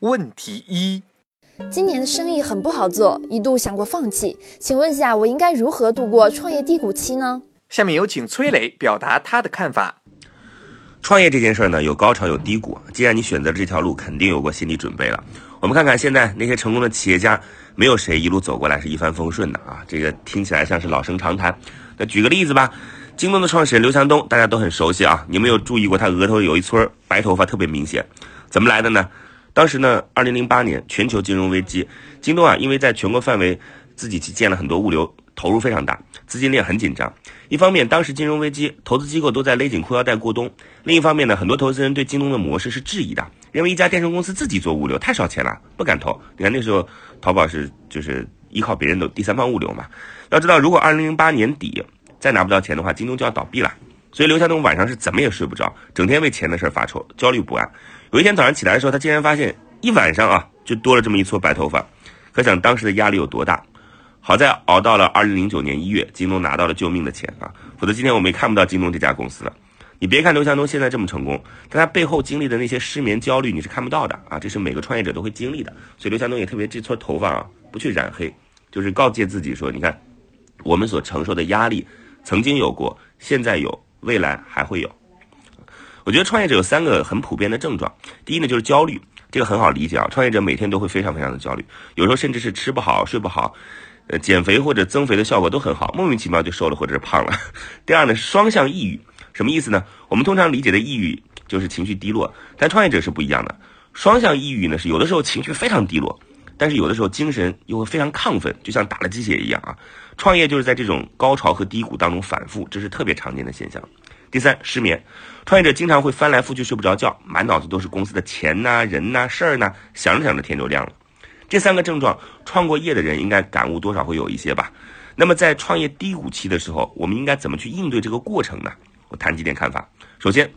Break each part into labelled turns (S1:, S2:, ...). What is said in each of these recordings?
S1: 问题一：
S2: 今年的生意很不好做，一度想过放弃，请问一下，我应该如何度过创业低谷期呢？
S1: 下面有请崔磊表达他的看法。
S3: 创业这件事儿呢，有高潮有低谷。既然你选择了这条路，肯定有过心理准备了。我们看看现在那些成功的企业家，没有谁一路走过来是一帆风顺的啊！这个听起来像是老生常谈。那举个例子吧，京东的创始人刘强东，大家都很熟悉啊。你有没有注意过他额头有一撮白头发特别明显？怎么来的呢？当时呢，二零零八年全球金融危机，京东啊，因为在全国范围自己去建了很多物流，投入非常大，资金链很紧张。一方面，当时金融危机，投资机构都在勒紧裤腰带过冬；另一方面呢，很多投资人对京东的模式是质疑的，认为一家电商公司自己做物流太烧钱了，不敢投。你看那时候，淘宝是就是依靠别人的第三方物流嘛。要知道，如果二零零八年底再拿不到钱的话，京东就要倒闭了。所以刘强东晚上是怎么也睡不着，整天为钱的事发愁，焦虑不安。有一天早上起来的时候，他竟然发现一晚上啊就多了这么一撮白头发，可想当时的压力有多大。好在熬到了二零零九年一月，京东拿到了救命的钱啊，否则今天我们也看不到京东这家公司了。你别看刘强东现在这么成功，但他背后经历的那些失眠、焦虑你是看不到的啊，这是每个创业者都会经历的。所以刘强东也特别这撮头发啊不去染黑，就是告诫自己说，你看我们所承受的压力曾经有过，现在有，未来还会有。我觉得创业者有三个很普遍的症状。第一呢，就是焦虑，这个很好理解啊。创业者每天都会非常非常的焦虑，有时候甚至是吃不好、睡不好，呃，减肥或者增肥的效果都很好，莫名其妙就瘦了或者是胖了。第二呢，双向抑郁，什么意思呢？我们通常理解的抑郁就是情绪低落，但创业者是不一样的。双向抑郁呢，是有的时候情绪非常低落，但是有的时候精神又会非常亢奋，就像打了鸡血一样啊。创业就是在这种高潮和低谷当中反复，这是特别常见的现象。第三，失眠，创业者经常会翻来覆去睡不着觉，满脑子都是公司的钱呐、人呐、事儿呐，想着想着天就亮了。这三个症状，创过业的人应该感悟多少会有一些吧。那么在创业低谷期的时候，我们应该怎么去应对这个过程呢？我谈几点看法。首先，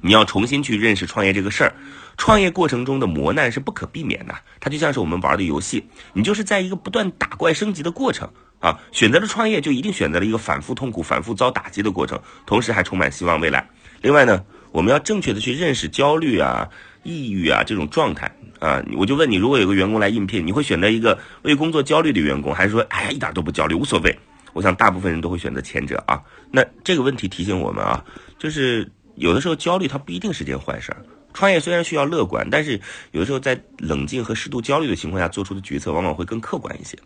S3: 你要重新去认识创业这个事儿。创业过程中的磨难是不可避免的，它就像是我们玩的游戏，你就是在一个不断打怪升级的过程啊。选择了创业，就一定选择了一个反复痛苦、反复遭打击的过程，同时还充满希望未来。另外呢，我们要正确的去认识焦虑啊、抑郁啊这种状态啊。我就问你，如果有个员工来应聘，你会选择一个为工作焦虑的员工，还是说，哎呀，一点都不焦虑，无所谓？我想大部分人都会选择前者啊。那这个问题提醒我们啊，就是有的时候焦虑它不一定是件坏事儿。创业虽然需要乐观，但是有的时候在冷静和适度焦虑的情况下做出的决策往往会更客观一些。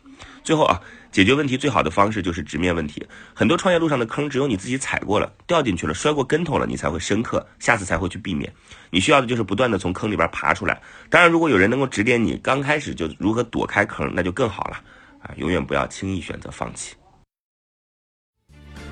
S3: 最后啊，解决问题最好的方式就是直面问题。很多创业路上的坑，只有你自己踩过了、掉进去了、摔过跟头了，你才会深刻，下次才会去避免。你需要的就是不断的从坑里边爬出来。当然，如果有人能够指点你刚开始就如何躲开坑，那就更好了。啊，永远不要轻易选择放弃。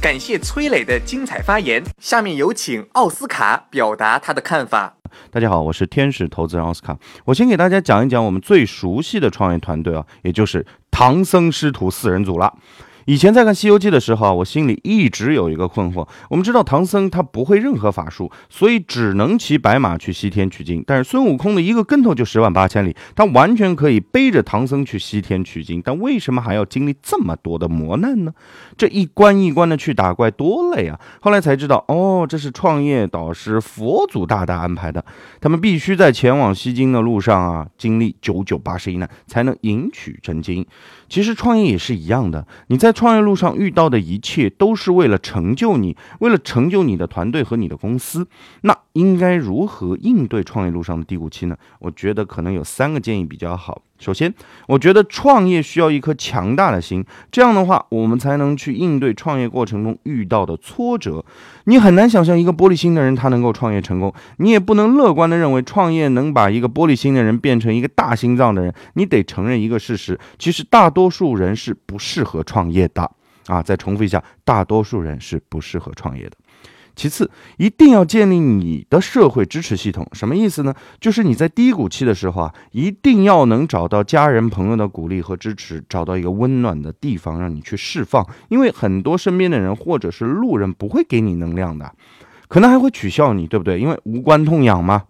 S1: 感谢崔磊的精彩发言，下面有请奥斯卡表达他的看法。
S4: 大家好，我是天使投资人奥斯卡。我先给大家讲一讲我们最熟悉的创业团队啊，也就是唐僧师徒四人组了。以前在看《西游记》的时候，我心里一直有一个困惑。我们知道唐僧他不会任何法术，所以只能骑白马去西天取经。但是孙悟空的一个跟头就十万八千里，他完全可以背着唐僧去西天取经。但为什么还要经历这么多的磨难呢？这一关一关的去打怪多累啊！后来才知道，哦，这是创业导师佛祖大大安排的。他们必须在前往西经的路上啊，经历九九八十一难，才能迎取真经。其实创业也是一样的，你在创业路上遇到的一切，都是为了成就你，为了成就你的团队和你的公司。那应该如何应对创业路上的低谷期呢？我觉得可能有三个建议比较好。首先，我觉得创业需要一颗强大的心，这样的话，我们才能去应对创业过程中遇到的挫折。你很难想象一个玻璃心的人他能够创业成功，你也不能乐观的认为创业能把一个玻璃心的人变成一个大心脏的人。你得承认一个事实，其实大多数人是不适合创业的啊！再重复一下，大多数人是不适合创业的。其次，一定要建立你的社会支持系统。什么意思呢？就是你在低谷期的时候啊，一定要能找到家人朋友的鼓励和支持，找到一个温暖的地方让你去释放。因为很多身边的人或者是路人不会给你能量的，可能还会取笑你，对不对？因为无关痛痒嘛。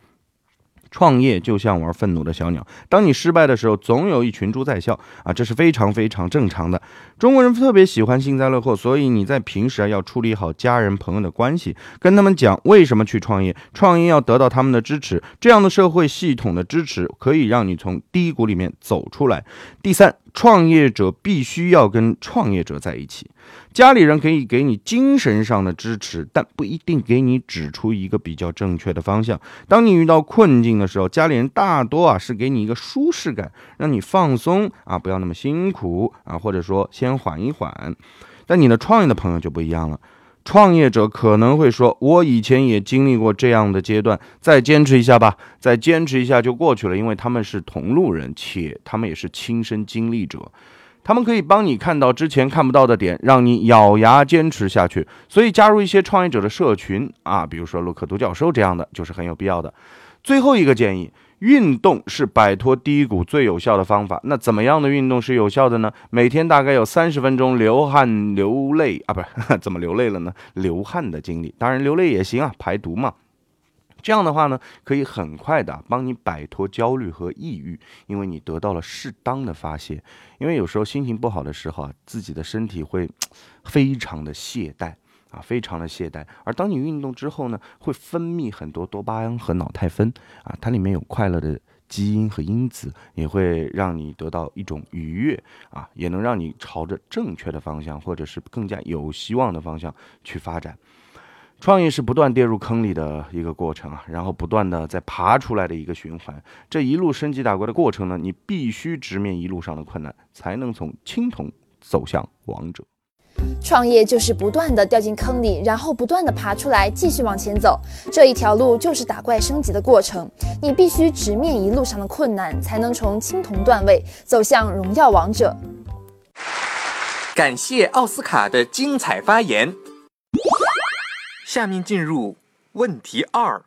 S4: 创业就像玩愤怒的小鸟，当你失败的时候，总有一群猪在笑啊，这是非常非常正常的。中国人特别喜欢幸灾乐祸，所以你在平时啊要处理好家人朋友的关系，跟他们讲为什么去创业，创业要得到他们的支持，这样的社会系统的支持可以让你从低谷里面走出来。第三。创业者必须要跟创业者在一起，家里人可以给你精神上的支持，但不一定给你指出一个比较正确的方向。当你遇到困境的时候，家里人大多啊是给你一个舒适感，让你放松啊，不要那么辛苦啊，或者说先缓一缓。但你的创业的朋友就不一样了。创业者可能会说：“我以前也经历过这样的阶段，再坚持一下吧，再坚持一下就过去了。”因为他们是同路人，且他们也是亲身经历者，他们可以帮你看到之前看不到的点，让你咬牙坚持下去。所以，加入一些创业者的社群啊，比如说洛克独角兽这样的，就是很有必要的。最后一个建议。运动是摆脱低谷最有效的方法。那怎么样的运动是有效的呢？每天大概有三十分钟流汗流泪啊，不是 怎么流泪了呢？流汗的经历，当然流泪也行啊，排毒嘛。这样的话呢，可以很快的帮你摆脱焦虑和抑郁，因为你得到了适当的发泄。因为有时候心情不好的时候啊，自己的身体会非常的懈怠。啊，非常的懈怠。而当你运动之后呢，会分泌很多多巴胺和脑肽酚啊，它里面有快乐的基因和因子，也会让你得到一种愉悦啊，也能让你朝着正确的方向，或者是更加有希望的方向去发展。创业是不断跌入坑里的一个过程啊，然后不断的在爬出来的一个循环。这一路升级打怪的过程呢，你必须直面一路上的困难，才能从青铜走向王者。
S2: 创业就是不断的掉进坑里，然后不断的爬出来，继续往前走。这一条路就是打怪升级的过程，你必须直面一路上的困难，才能从青铜段位走向荣耀王者。
S1: 感谢奥斯卡的精彩发言。下面进入问题二：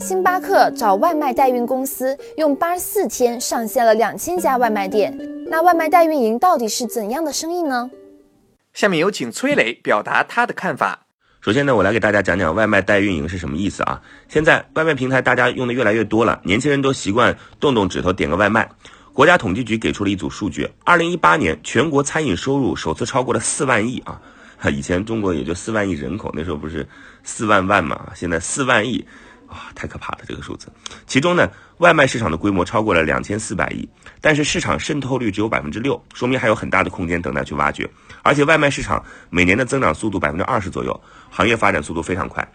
S2: 星巴克找外卖代运公司，用八十四天上线了两千家外卖店。那外卖代运营到底是怎样的生意呢？
S1: 下面有请崔磊表达他的看法。
S3: 首先呢，我来给大家讲讲外卖代运营是什么意思啊？现在外卖平台大家用的越来越多了，年轻人都习惯动动指头点个外卖。国家统计局给出了一组数据：，二零一八年全国餐饮收入首次超过了四万亿啊！以前中国也就四万亿人口，那时候不是四万万嘛？现在四万亿。啊，太可怕了这个数字。其中呢，外卖市场的规模超过了两千四百亿，但是市场渗透率只有百分之六，说明还有很大的空间等待去挖掘。而且外卖市场每年的增长速度百分之二十左右，行业发展速度非常快。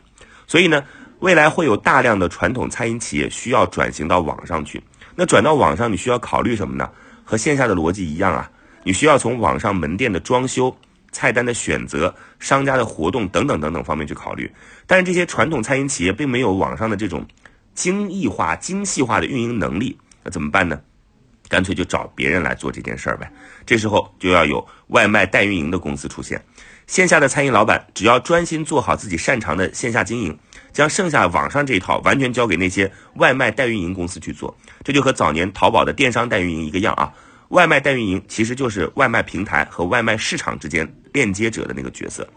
S3: 所以呢，未来会有大量的传统餐饮企业需要转型到网上去。那转到网上，你需要考虑什么呢？和线下的逻辑一样啊，你需要从网上门店的装修。菜单的选择、商家的活动等等等等方面去考虑，但是这些传统餐饮企业并没有网上的这种精益化、精细化的运营能力，那怎么办呢？干脆就找别人来做这件事儿呗。这时候就要有外卖代运营的公司出现，线下的餐饮老板只要专心做好自己擅长的线下经营，将剩下网上这一套完全交给那些外卖代运营公司去做，这就和早年淘宝的电商代运营一个样啊。外卖代运营其实就是外卖平台和外卖市场之间链接者的那个角色，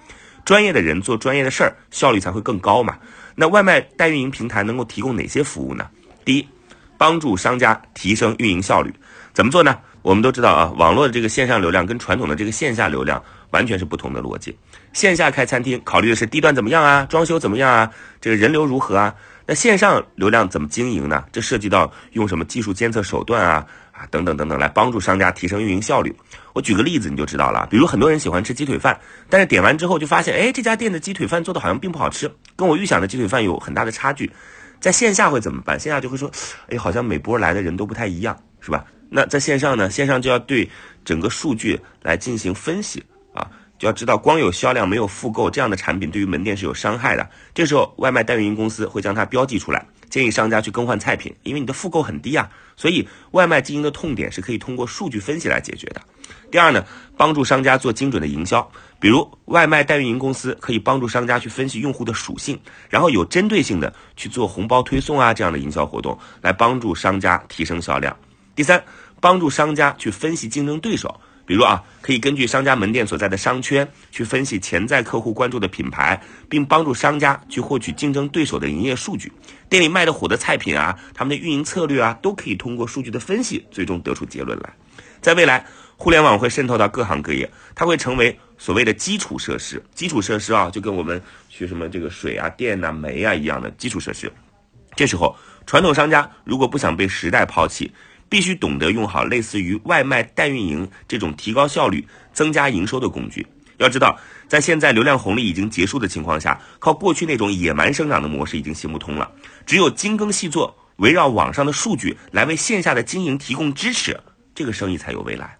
S3: 专业的人做专业的事儿，效率才会更高嘛。那外卖代运营平台能够提供哪些服务呢？第一，帮助商家提升运营效率，怎么做呢？我们都知道啊，网络的这个线上流量跟传统的这个线下流量完全是不同的逻辑。线下开餐厅考虑的是地段怎么样啊，装修怎么样啊，这个人流如何啊？那线上流量怎么经营呢？这涉及到用什么技术监测手段啊啊？等等等等，来帮助商家提升运营效率。我举个例子，你就知道了。比如很多人喜欢吃鸡腿饭，但是点完之后就发现，哎，这家店的鸡腿饭做的好像并不好吃，跟我预想的鸡腿饭有很大的差距。在线下会怎么办？线下就会说，哎，好像每波来的人都不太一样，是吧？那在线上呢，线上就要对整个数据来进行分析啊，就要知道光有销量没有复购这样的产品对于门店是有伤害的。这时候外卖代运营公司会将它标记出来，建议商家去更换菜品，因为你的复购很低啊。所以外卖经营的痛点是可以通过数据分析来解决的。第二呢，帮助商家做精准的营销，比如外卖代运营公司可以帮助商家去分析用户的属性，然后有针对性的去做红包推送啊这样的营销活动，来帮助商家提升销量。第三，帮助商家去分析竞争对手，比如啊，可以根据商家门店所在的商圈去分析潜在客户关注的品牌，并帮助商家去获取竞争对手的营业数据。店里卖的火的菜品啊，他们的运营策略啊，都可以通过数据的分析，最终得出结论来。在未来，互联网会渗透到各行各业，它会成为所谓的基础设施。基础设施啊，就跟我们学什么这个水啊、电呐、煤啊一样的基础设施。这时候，传统商家如果不想被时代抛弃，必须懂得用好类似于外卖代运营这种提高效率、增加营收的工具。要知道，在现在流量红利已经结束的情况下，靠过去那种野蛮生长的模式已经行不通了。只有精耕细作，围绕网上的数据来为线下的经营提供支持，这个生意才有未来。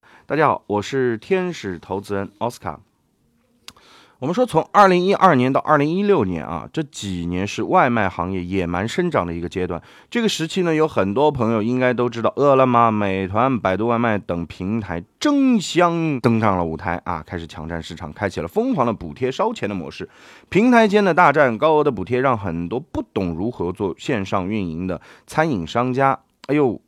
S4: 大家好，我是天使投资人奥斯卡。我们说，从二零一二年到二零一六年啊，这几年是外卖行业野蛮生长的一个阶段。这个时期呢，有很多朋友应该都知道，饿了么、美团、百度外卖等平台争相登上了舞台啊，开始抢占市场，开启了疯狂的补贴烧钱的模式。平台间的大战，高额的补贴，让很多不懂如何做线上运营的餐饮商家，哎呦，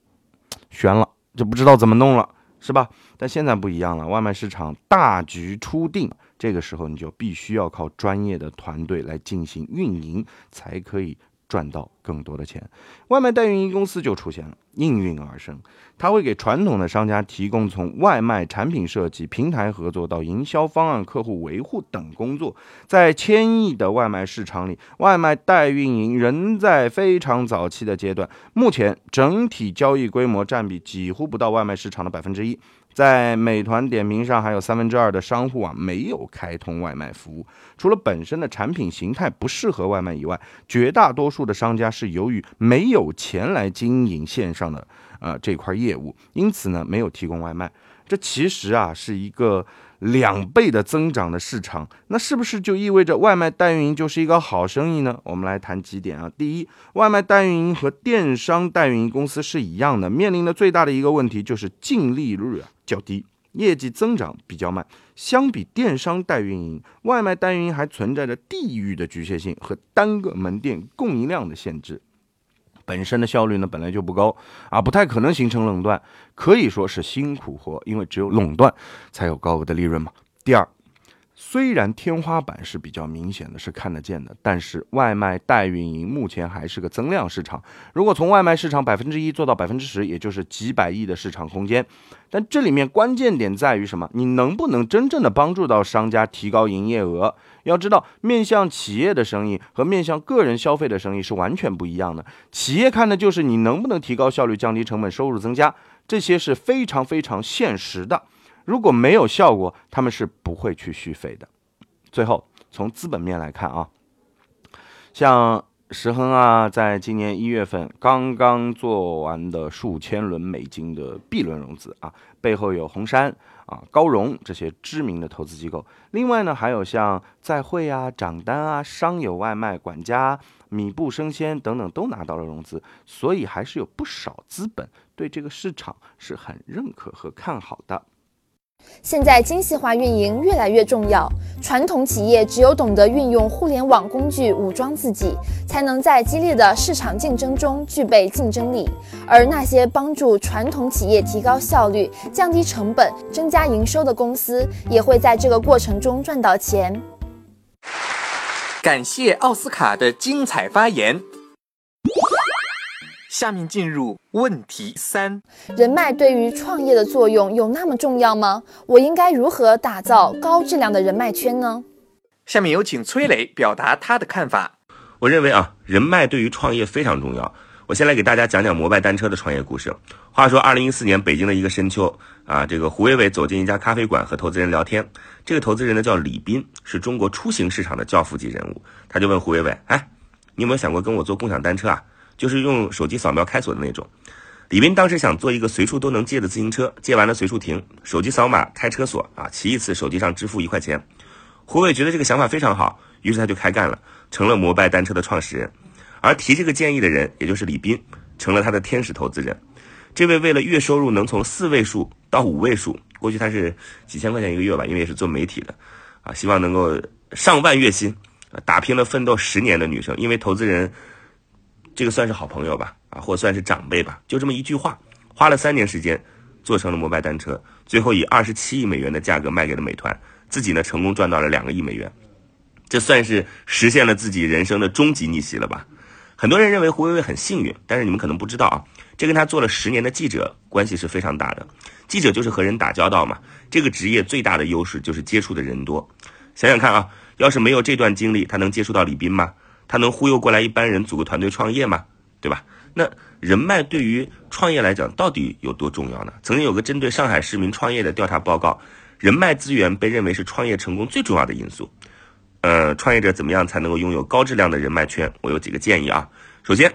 S4: 悬了，就不知道怎么弄了。是吧？但现在不一样了，外卖市场大局初定，这个时候你就必须要靠专业的团队来进行运营，才可以赚到更多的钱。外卖代运营公司就出现了，应运而生。它会给传统的商家提供从外卖产品设计、平台合作到营销方案、客户维护等工作。在千亿的外卖市场里，外卖代运营仍在非常早期的阶段。目前整体交易规模占比几乎不到外卖市场的百分之一。在美团点评上，还有三分之二的商户啊没有开通外卖服务。除了本身的产品形态不适合外卖以外，绝大多数的商家是由于没有钱来经营线上的。呃，这块业务，因此呢，没有提供外卖。这其实啊，是一个两倍的增长的市场。那是不是就意味着外卖代运营就是一个好生意呢？我们来谈几点啊。第一，外卖代运营和电商代运营公司是一样的，面临的最大的一个问题就是净利率啊较低，业绩增长比较慢。相比电商代运营，外卖代运营还存在着地域的局限性和单个门店供应量的限制。本身的效率呢本来就不高啊，不太可能形成垄断，可以说是辛苦活，因为只有垄断才有高额的利润嘛。第二。虽然天花板是比较明显的，是看得见的，但是外卖代运营目前还是个增量市场。如果从外卖市场百分之一做到百分之十，也就是几百亿的市场空间。但这里面关键点在于什么？你能不能真正的帮助到商家提高营业额？要知道，面向企业的生意和面向个人消费的生意是完全不一样的。企业看的就是你能不能提高效率、降低成本、收入增加，这些是非常非常现实的。如果没有效果，他们是不会去续费的。最后，从资本面来看啊，像石亨啊，在今年一月份刚刚做完的数千轮美金的 B 轮融资啊，背后有红杉啊、高融这些知名的投资机构。另外呢，还有像在汇啊、掌单啊、商友外卖、管家、米布生鲜等等都拿到了融资，所以还是有不少资本对这个市场是很认可和看好的。
S2: 现在精细化运营越来越重要，传统企业只有懂得运用互联网工具武装自己，才能在激烈的市场竞争中具备竞争力。而那些帮助传统企业提高效率、降低成本、增加营收的公司，也会在这个过程中赚到钱。
S1: 感谢奥斯卡的精彩发言。下面进入问题三：
S2: 人脉对于创业的作用有那么重要吗？我应该如何打造高质量的人脉圈呢？
S1: 下面有请崔磊表达他的看法。
S3: 我认为啊，人脉对于创业非常重要。我先来给大家讲讲摩拜单车的创业故事。话说，二零一四年北京的一个深秋啊，这个胡伟伟走进一家咖啡馆和投资人聊天。这个投资人呢叫李斌，是中国出行市场的教父级人物。他就问胡伟伟：“哎，你有没有想过跟我做共享单车啊？”就是用手机扫描开锁的那种。李斌当时想做一个随处都能借的自行车，借完了随处停，手机扫码开车锁啊，骑一次手机上支付一块钱。胡伟觉得这个想法非常好，于是他就开干了，成了摩拜单车的创始人。而提这个建议的人，也就是李斌，成了他的天使投资人。这位为了月收入能从四位数到五位数，过去他是几千块钱一个月吧，因为是做媒体的，啊，希望能够上万月薪，打拼了奋斗十年的女生，因为投资人。这个算是好朋友吧，啊，或算是长辈吧，就这么一句话，花了三年时间，做成了摩拜单车，最后以二十七亿美元的价格卖给了美团，自己呢成功赚到了两个亿美元，这算是实现了自己人生的终极逆袭了吧？很多人认为胡伟伟很幸运，但是你们可能不知道啊，这跟他做了十年的记者关系是非常大的。记者就是和人打交道嘛，这个职业最大的优势就是接触的人多。想想看啊，要是没有这段经历，他能接触到李斌吗？他能忽悠过来一般人组个团队创业吗？对吧？那人脉对于创业来讲到底有多重要呢？曾经有个针对上海市民创业的调查报告，人脉资源被认为是创业成功最重要的因素。呃，创业者怎么样才能够拥有高质量的人脉圈？我有几个建议啊。首先，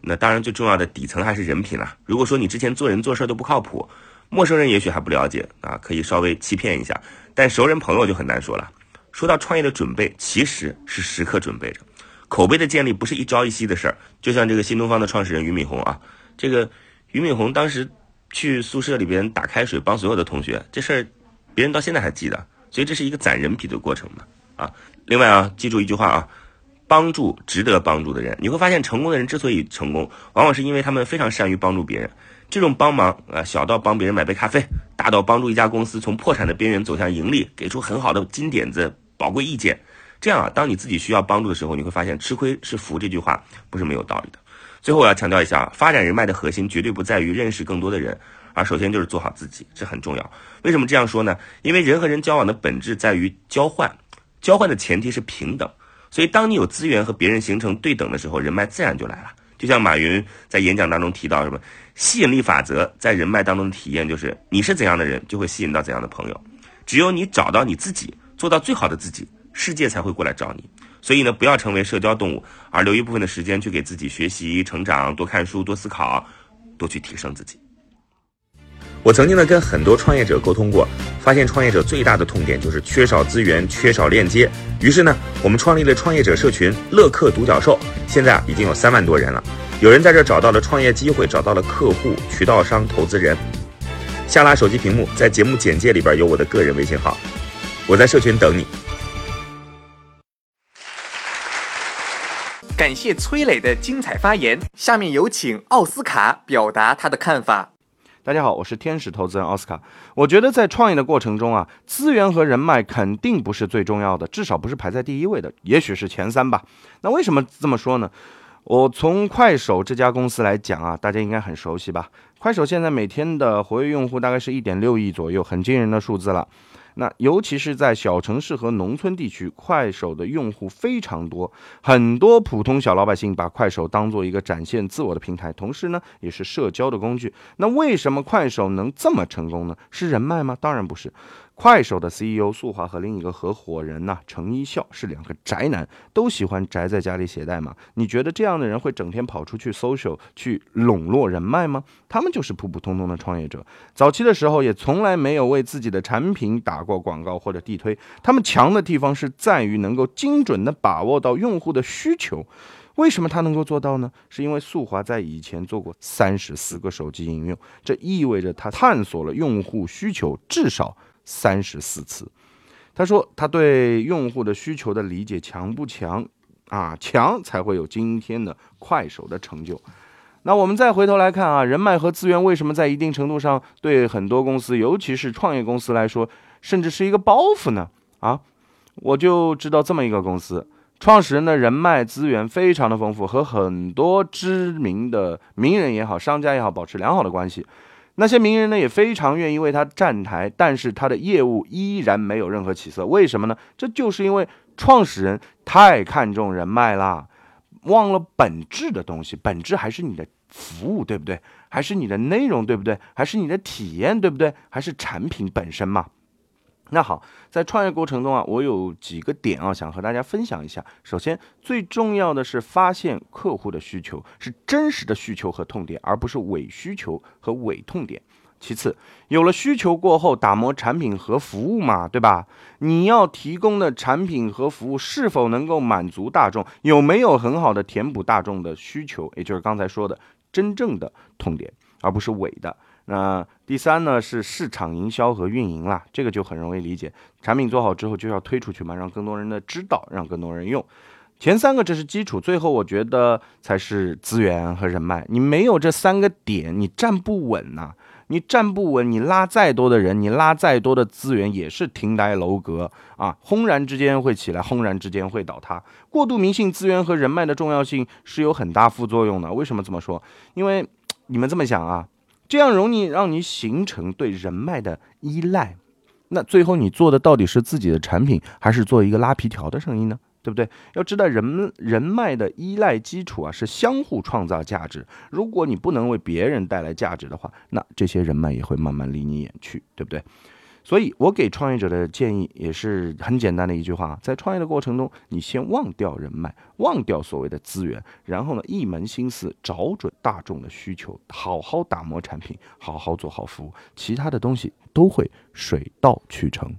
S3: 那当然最重要的底层还是人品了。如果说你之前做人做事都不靠谱，陌生人也许还不了解啊，可以稍微欺骗一下，但熟人朋友就很难说了。说到创业的准备，其实是时刻准备着。口碑的建立不是一朝一夕的事儿，就像这个新东方的创始人俞敏洪啊，这个俞敏洪当时去宿舍里边打开水帮所有的同学，这事儿别人到现在还记得，所以这是一个攒人品的过程嘛啊。另外啊，记住一句话啊，帮助值得帮助的人，你会发现成功的人之所以成功，往往是因为他们非常善于帮助别人。这种帮忙啊，小到帮别人买杯咖啡，大到帮助一家公司从破产的边缘走向盈利，给出很好的金点子、宝贵意见。这样啊，当你自己需要帮助的时候，你会发现“吃亏是福”这句话不是没有道理的。最后我要强调一下啊，发展人脉的核心绝对不在于认识更多的人，而首先就是做好自己，这很重要。为什么这样说呢？因为人和人交往的本质在于交换，交换的前提是平等。所以当你有资源和别人形成对等的时候，人脉自然就来了。就像马云在演讲当中提到什么吸引力法则，在人脉当中的体验就是你是怎样的人，就会吸引到怎样的朋友。只有你找到你自己，做到最好的自己。世界才会过来找你，所以呢，不要成为社交动物，而留一部分的时间去给自己学习、成长，多看书、多思考，多去提升自己。
S5: 我曾经呢跟很多创业者沟通过，发现创业者最大的痛点就是缺少资源、缺少链接。于是呢，我们创立了创业者社群“乐客独角兽”，现在啊已经有三万多人了。有人在这找到了创业机会，找到了客户、渠道商、投资人。下拉手机屏幕，在节目简介里边有我的个人微信号，我在社群等你。
S1: 感谢崔磊的精彩发言。下面有请奥斯卡表达他的看法。
S4: 大家好，我是天使投资人奥斯卡。我觉得在创业的过程中啊，资源和人脉肯定不是最重要的，至少不是排在第一位的，也许是前三吧。那为什么这么说呢？我从快手这家公司来讲啊，大家应该很熟悉吧？快手现在每天的活跃用户大概是一点六亿左右，很惊人的数字了。那尤其是在小城市和农村地区，快手的用户非常多，很多普通小老百姓把快手当做一个展现自我的平台，同时呢，也是社交的工具。那为什么快手能这么成功呢？是人脉吗？当然不是。快手的 CEO 素华和另一个合伙人呐，程一笑是两个宅男，都喜欢宅在家里写代码。你觉得这样的人会整天跑出去 social 去笼络人脉吗？他们就是普普通通的创业者，早期的时候也从来没有为自己的产品打过广告或者地推。他们强的地方是在于能够精准的把握到用户的需求。为什么他能够做到呢？是因为素华在以前做过三十四个手机应用，这意味着他探索了用户需求至少。三十四次，他说他对用户的需求的理解强不强啊？强才会有今天的快手的成就。那我们再回头来看啊，人脉和资源为什么在一定程度上对很多公司，尤其是创业公司来说，甚至是一个包袱呢？啊，我就知道这么一个公司，创始人的人脉资源非常的丰富，和很多知名的名人也好、商家也好保持良好的关系。那些名人呢也非常愿意为他站台，但是他的业务依然没有任何起色。为什么呢？这就是因为创始人太看重人脉啦，忘了本质的东西。本质还是你的服务，对不对？还是你的内容，对不对？还是你的体验，对不对？还是产品本身嘛？那好，在创业过程中啊，我有几个点啊，想和大家分享一下。首先，最重要的是发现客户的需求是真实的需求和痛点，而不是伪需求和伪痛点。其次，有了需求过后，打磨产品和服务嘛，对吧？你要提供的产品和服务是否能够满足大众？有没有很好的填补大众的需求？也就是刚才说的真正的痛点，而不是伪的。那第三呢是市场营销和运营啦，这个就很容易理解。产品做好之后就要推出去嘛，让更多人的知道，让更多人用。前三个这是基础，最后我觉得才是资源和人脉。你没有这三个点，你站不稳呐。你站不稳，你拉再多的人，你拉再多的资源，也是亭台楼阁啊，轰然之间会起来，轰然之间会倒塌。过度迷信资源和人脉的重要性是有很大副作用的。为什么这么说？因为你们这么想啊。这样容易让你形成对人脉的依赖，那最后你做的到底是自己的产品，还是做一个拉皮条的生意呢？对不对？要知道人人脉的依赖基础啊是相互创造价值。如果你不能为别人带来价值的话，那这些人脉也会慢慢离你远去，对不对？所以，我给创业者的建议也是很简单的一句话：在创业的过程中，你先忘掉人脉，忘掉所谓的资源，然后呢，一门心思找准大众的需求，好好打磨产品，好好做好服务，其他的东西都会水到渠成。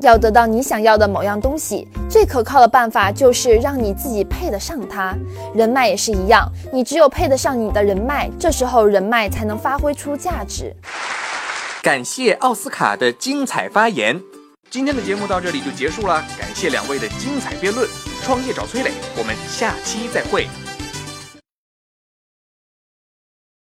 S2: 要得到你想要的某样东西，最可靠的办法就是让你自己配得上它。人脉也是一样，你只有配得上你的人脉，这时候人脉才能发挥出价值。
S1: 感谢奥斯卡的精彩发言，今天的节目到这里就结束了。感谢两位的精彩辩论，创业找崔磊，我们下期再会。